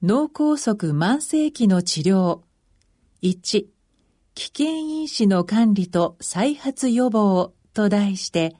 脳梗塞慢性期の治療1危険因子の管理と再発予防と題して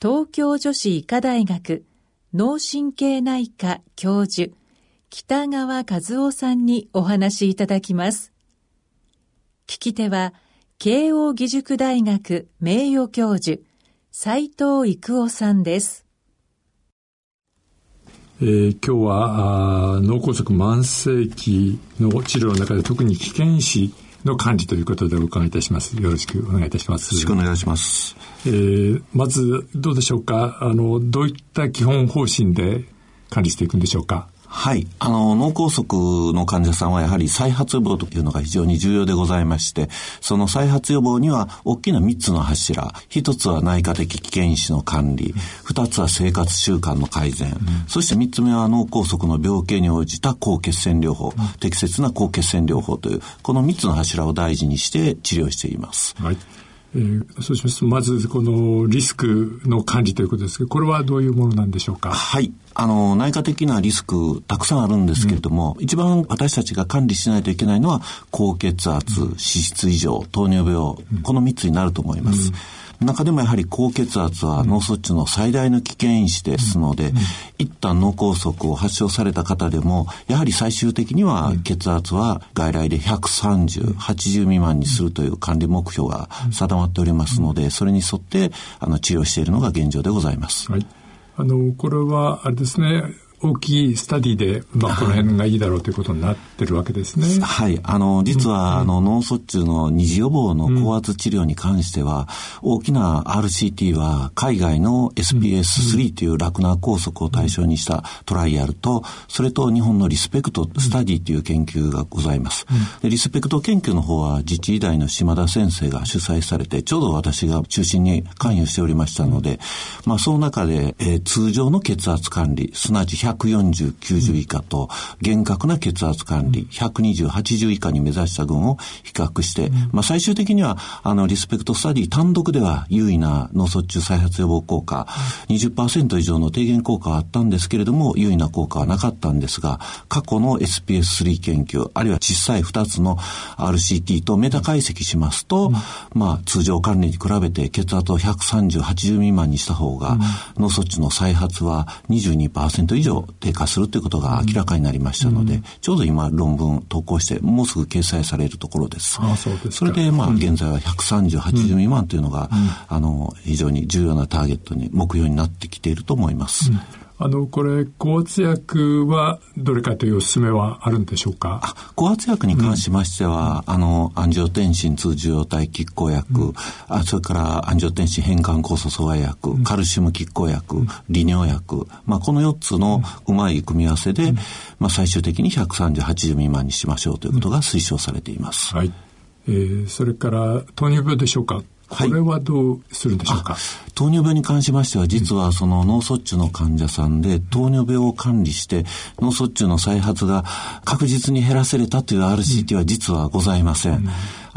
東京女子医科大学脳神経内科教授北川和夫さんにお話しいただきます。聞き手は慶応義塾大学名誉教授斉藤育夫さんです。えー、今日は脳梗塞慢性期の治療の中で特に危険死の管理ということでお伺いいたします。よろしくお願いいたします。よろしくお願いします。えー、まずどうでしょうか？あの、どういった基本方針で管理していくんでしょうか？はい。あの、脳梗塞の患者さんはやはり再発予防というのが非常に重要でございまして、その再発予防には大きな3つの柱。1つは内科的危険因子の管理。2つは生活習慣の改善。うん、そして3つ目は脳梗塞の病形に応じた抗血栓療法。うん、適切な抗血栓療法という、この3つの柱を大事にして治療しています。はい。えー、そうしますと、まずこのリスクの管理ということですけど、これはどういうものなんでしょうか？はい。あの、内科的なリスクたくさんあるんですけれども、うん、一番私たちが管理しないといけないのは、高血圧、脂質異常、糖尿病、うん、この3つになると思います。うん中でもやはり高血圧は脳卒中の最大の危険因子ですので、一旦脳梗塞を発症された方でも、やはり最終的には血圧は外来で130、80未満にするという管理目標が定まっておりますので、それに沿ってあの治療しているのが現状でございます。はい。あの、これは、あれですね、大きいスタディで、まあ、この辺がいいだろうということになってるわけですね。はい。あの、実は、あの、脳卒中の二次予防の高圧治療に関しては、大きな RCT は、海外の SPS3 というラクナー拘束を対象にしたトライアルと、それと日本のリスペクトスタディという研究がございます。でリスペクト研究の方は、自治医大の島田先生が主催されて、ちょうど私が中心に関与しておりましたので、まあ、その中で、えー、通常の血圧管理、すなわち140、90以下と、厳格な血圧管理、120、80以下に目指した群を比較して、まあ最終的には、あの、リスペクトスタディ単独では優位な脳卒中再発予防効果、20%以上の低減効果はあったんですけれども、優位な効果はなかったんですが、過去の SPS3 研究、あるいは小さい2つの RCT とメタ解析しますと、まあ通常管理に比べて血圧を130、80未満にした方が、脳卒中の再発は22%以上低下するということが明らかになりましたので、うん、ちょうど今論文投稿して、もうすぐ掲載されるところです。あそうですそれで、まあ、現在は130、80未満というのが、あの、非常に重要なターゲットに、目標になってきていると思います。あの、これ、高圧薬はどれかというお勧めはあるんでしょうか？高圧薬に関しましては、うん、あの、アンジオテンシン通受容体拮抗薬、うん、あそれからアンジオテンシン変換酵素阻害薬、うん、カルシウム拮抗薬、利尿薬、まあ、この4つのうまい組み合わせで、まあ、最終的に130、80未満にしましょうということが推奨されています。はい。えー、それから糖尿病でしょうか？これはどうするんでしょうか、はい、糖尿病に関しましては、実はその脳卒中の患者さんで、糖尿病を管理して、脳卒中の再発が確実に減らせれたという RCT は実はございません。うん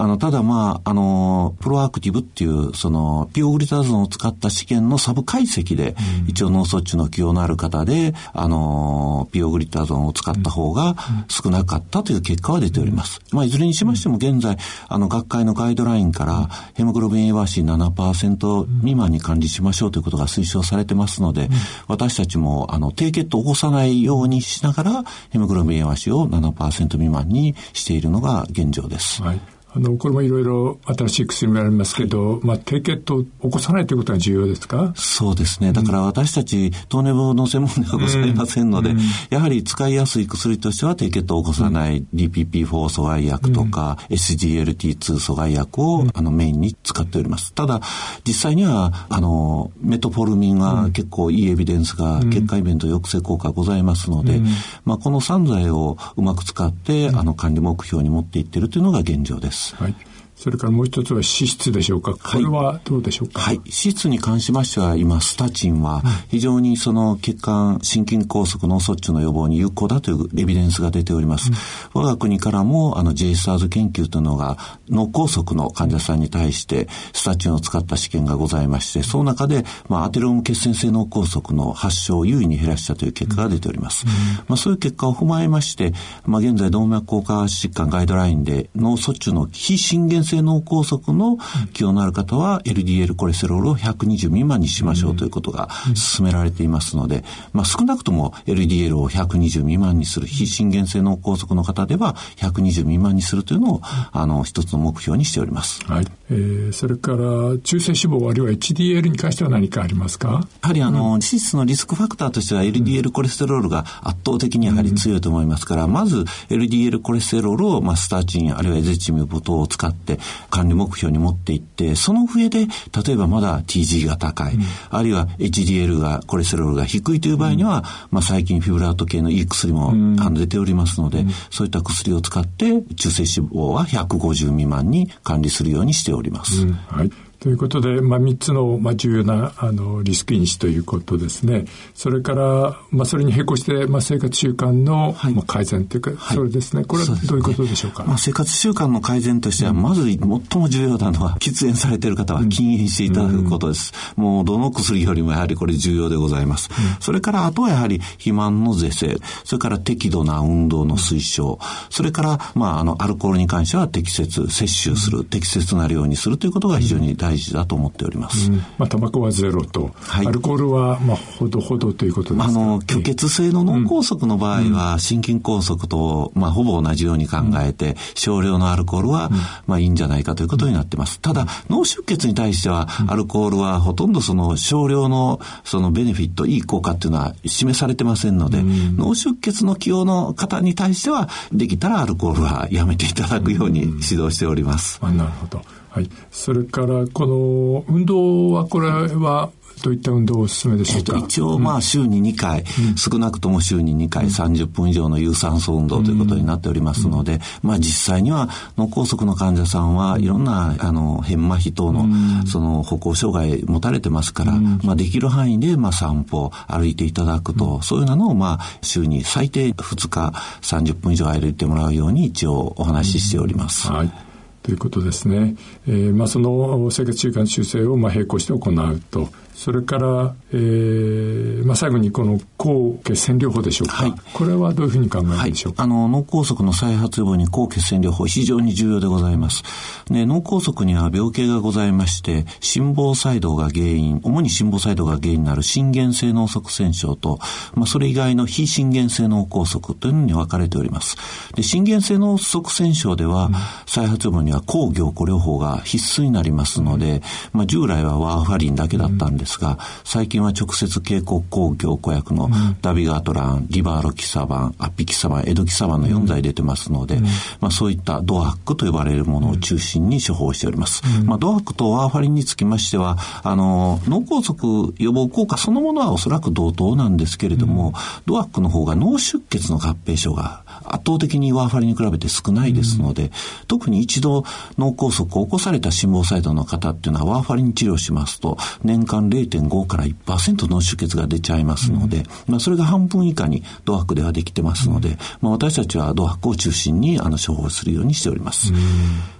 あの、ただまあ、あの、プロアクティブっていう、その、ピオグリタゾンを使った試験のサブ解析で、うん、一応脳卒中の起用のある方で、あの、ピオグリタゾンを使った方が少なかったという結果は出ております。まあ、いずれにしましても現在、あの、学会のガイドラインから、ヘモグロビン A1C7% 未満に管理しましょうということが推奨されてますので、私たちも、あの、低血糖を起こさないようにしながら、ヘモグロビン A1C を7%未満にしているのが現状です。はいあの、これもいろいろ新しい薬もありますけど、まあ、低血糖を起こさないということが重要ですか？そうですね。だから私たち、糖尿病の専門ではございませんので、うん、やはり使いやすい薬としては低血糖を起こさない DPP4 阻害薬とか、うん、SGLT2 阻害薬を、あのメインに使っております。ただ、実際には、あの、メトフォルミンは結構いいエビデンスが、血管イベント抑制効果ございますので、まあ、この3剤をうまく使って、あの、管理目標に持っていっているというのが現状です。はい。それからもう一つは脂質でしょうか？これはどうでしょうか？はい。脂質に関しましては、今、スタチンは非常にその血管、心筋梗塞脳卒中の予防に有効だというエビデンスが出ております。うん、我が国からも、あの、JSRS 研究というのが、脳梗塞の患者さんに対して、スタチンを使った試験がございまして、その中で、まあ、アテローム血栓性脳梗塞の発症を優位に減らしたという結果が出ております。うん、まあ、そういう結果を踏まえまして、まあ、現在、動脈硬化疾患ガイドラインで、脳卒中の非心原性脳梗塞の気温のある方は LDL コレステロールを120未満にしましょうということが進められていますので、まあ、少なくとも LDL を120未満にする非心原性脳梗塞の方では120未満にするというのをあの一つの目標にしております。はい。えー、それから中性脂肪あるいは HDL に関しては何かありますか？やはりあの、脂質のリスクファクターとしては LDL コレステロールが圧倒的にやはり強いと思いますから、まず LDL コレステロールを、まあ、スターチンあるいはエゼチミブ等を使って管理目標に持っていって、その上で、例えばまだ TG が高い、うん、あるいは HDL が、コレステロールが低いという場合には、うん、まあ最近フィブラート系のいい薬も、うん、あの出ておりますので、そういった薬を使って、中性脂肪は150未満に管理するようにしております。はいということで、まあ、3つの、まあ、重要なあのリスク因子ということですね。それから、まあ、それに並行して、まあ、生活習慣の、はい、まあ、改善というか、はい、それですね。これはどういうことでしょうか？うね、まあ、生活習慣の改善としては、まず最も重要なのは、喫煙されている方は禁煙していただくことです。うん、もう、どの薬よりもやはりこれ重要でございます。うん、それから、あとはやはり、肥満の是正、それから適度な運動の推奨、それから、まあ、あの、アルコールに関しては適切、摂取する、適切な量にするということが非常に大事だと思っております。うん、まあ、タバコはゼロと、はい、アルコールは、まあ、ほどほどということですか？あの、虚血性の脳梗塞の場合は、心筋梗塞と、まあ、ほぼ同じように考えて、少量のアルコールは、まあ、いいんじゃないかということになってます。ただ、脳出血に対しては、アルコールはほとんどその少量の、そのベネフィット、いい効果っていうのは示されてませんので、脳出血の起用の方に対しては、できたらアルコールはやめていただくように指導しております。あなるほど。はい。それから、この運動は、これは、どういった運動をお勧めでしょうか、えっと、一応、まあ、週に2回、うん、少なくとも週に2回、30分以上の有酸素運動ということになっておりますので、うん、まあ、実際には脳梗塞の患者さんはいろんな、あの、変麻痺等の、その、歩行障害持たれてますから、まあ、できる範囲で、まあ、散歩、歩いていただくと、そういうのを、まあ、週に最低2日、30分以上歩いてもらうように、一応お話ししております。はいということですね。えー、まあ、その生活習慣修正をまあ並行して行うとそれから、えーまあ、最後にこの抗血栓療法でしょうか、はい、これはどういうふうに考えるでしょうか、はい、あの脳梗塞の再発予防に抗血栓療法非常に重要でございます。で脳梗塞には病気がございまして心房細動が原因主に心房細動が原因になる心原性脳塞栓症と、まあ、それ以外の非心原性脳梗塞というのに分かれております。で心原性脳塞栓症では、うん、再発予防には抗凝固療法が必須になりますので、まあ、従来はワーファリンだけだったんですですが、最近は直接警告抗凝固薬のダビガートラン、リバーロキサバン、アッピキサバン、エドキサバンの4剤出てますので、うん、まあそういったドアックと呼ばれるものを中心に処方しております。うん、まあドアックとワーファリンにつきましては、あの、脳梗塞予防効果そのものはおそらく同等なんですけれども、うん、ドアックの方が脳出血の合併症が圧倒的にワーファリンに比べて少ないですので、特に一度脳梗塞を起こされた心房細動の方っていうのはワーファリン治療しますと、年間0.5から1%の出血が出ちゃいますので、うん、まあそれが半分以下にドアックではできてますので、うん、まあ私たちはドアックを中心にあの処方するようにしております。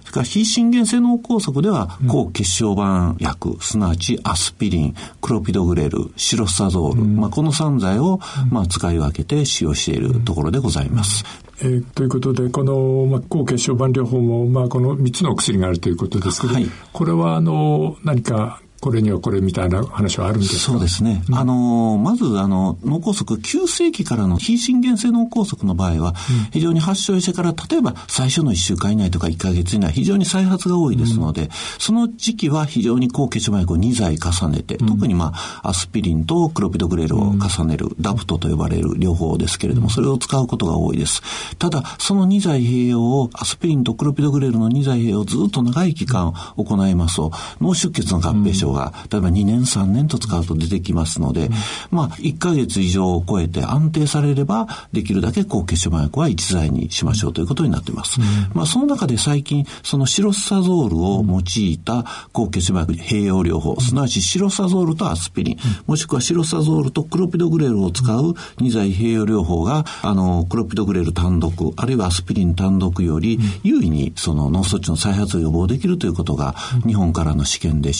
うんそれから非心原性脳梗塞では、抗血小板薬、すなわちアスピリン、クロピドグレル、シロスタゾール、まあ、この3剤を、まあ、使い分けて使用しているところでございます。えー、ということで、この、まあ、抗血小板療法も、まあ、この3つの薬があるということですけど、はい、これは、あの、何かこれにはこれみたいな話はあるんですか？そうですね。うん、あの、まず、あの、脳梗塞、急性期からの非心原性脳梗塞の場合は、非常に発症してから、例えば最初の1週間以内とか1ヶ月以内、非常に再発が多いですので、うん、その時期は非常に抗血小板薬を2剤重ねて、特にまあ、アスピリンとクロピドグレルを重ねる、ダプトと呼ばれる療法ですけれども、それを使うことが多いです。ただ、その2剤併用を、アスピリンとクロピドグレルの2剤併用をずっと長い期間行いますと、脳出血の合併症が、例えば2年3年と使うと出てきますので、まあ、1ヶ月以上を超えて安定されれば、できるだけ抗血小板薬は1剤にしましょうということになっています。まあ、その中で最近、そのシロスサゾールを用いた抗血小板薬併用療法、すなわちシロサゾールとアスピリン、もしくはシロサゾールとクロピドグレルを使う2剤併用療法が、あの、クロピドグレル単独、あるいはアスピリン単独より優位にその脳卒中の再発を予防できるということが、日本からの試験で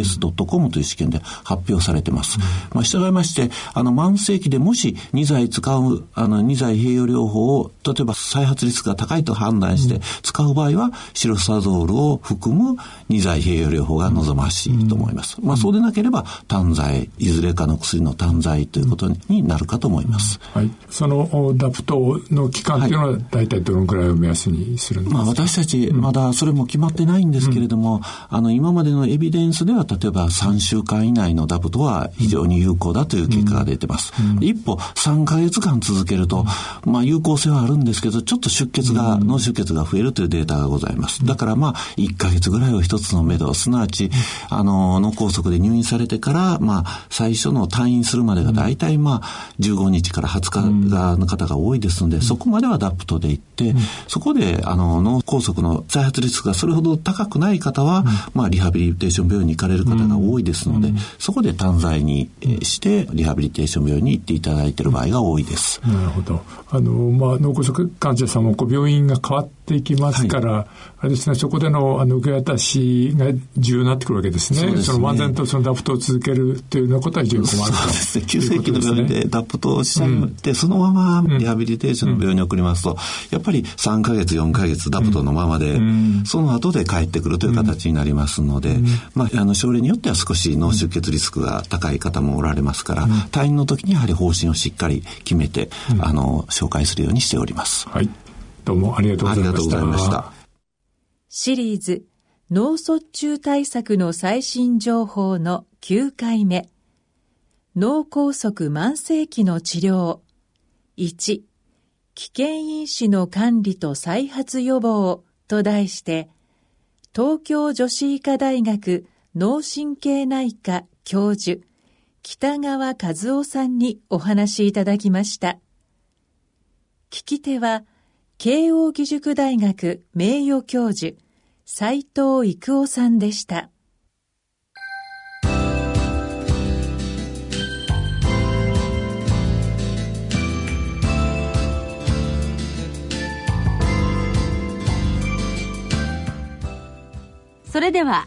CSPS.com という試験で発表されてます。まあ、従いまして、あの、慢性期でもし2剤使う、あの、2剤併用療法を、例えば再発リスクが高いと判断して使う場合は、シロサゾールを含む2剤併用療法が望ましいと思います。まあ、そうでなければ、単剤、いずれかの薬の単剤ということになるかと思います。はい。そのダプトの期間というのは、大体どのくらいを目安にするんですか、まあ、私たち、まだそれも決まってないんですけれども、うん、あの、今までのエビデンスでは、例えば3週間以内のダプトは非常に有効だという結果が出てます。うん、一歩3ヶ月間続けると、まあ、有効性はあるんですけど、ちょっと出血が、脳出血が増えるというデータがございます。だからまあ、1ヶ月ぐらいを一つの目処、すなわち、あの、脳梗塞で入院されてから、まあ、最初の退院するまでが大体まあ、15日から20日の方が多いですので、そこまではダプトで行って、そこで、あの、脳梗塞の再発リスクがそれほど高くない方は、まあ、リハビリテーション病院に行かれる方が多いですので、そこで単剤にして、リハビリテーション病院に行っていただいている場合が多いです。なるほど。あの、まあ、脳梗塞患者さんもこう病院が変わっていきますから、はい、あれですね、そこでのあの受け渡しが重要になってくるわけですね。そねその漫然とそのダプトを続けるというようなことは非常に困ると。そうですね。急性期の病院でダプトをしちゃって、うん、そのままリハビリテーションの病院に送りますと、うん、やっぱり3ヶ月、4ヶ月ダプトのままで、うん、その後で帰ってくるという形になりますので、まあ、あの、症例によっては少し脳出血リスクが高い方もおられますから、退院の時にやはり方針をしっかり決めて、あの、紹介するようにしております。はい。どうもありがとうございました。ありがとうございました。シリーズ脳卒中対策の最新情報の9回目脳梗塞慢性期の治療1危険因子の管理と再発予防と題して東京女子医科大学脳神経内科教授北川和夫さんにお話しいただきました聞き手は慶應義塾大学名誉教授斉藤育夫さんでした。それでは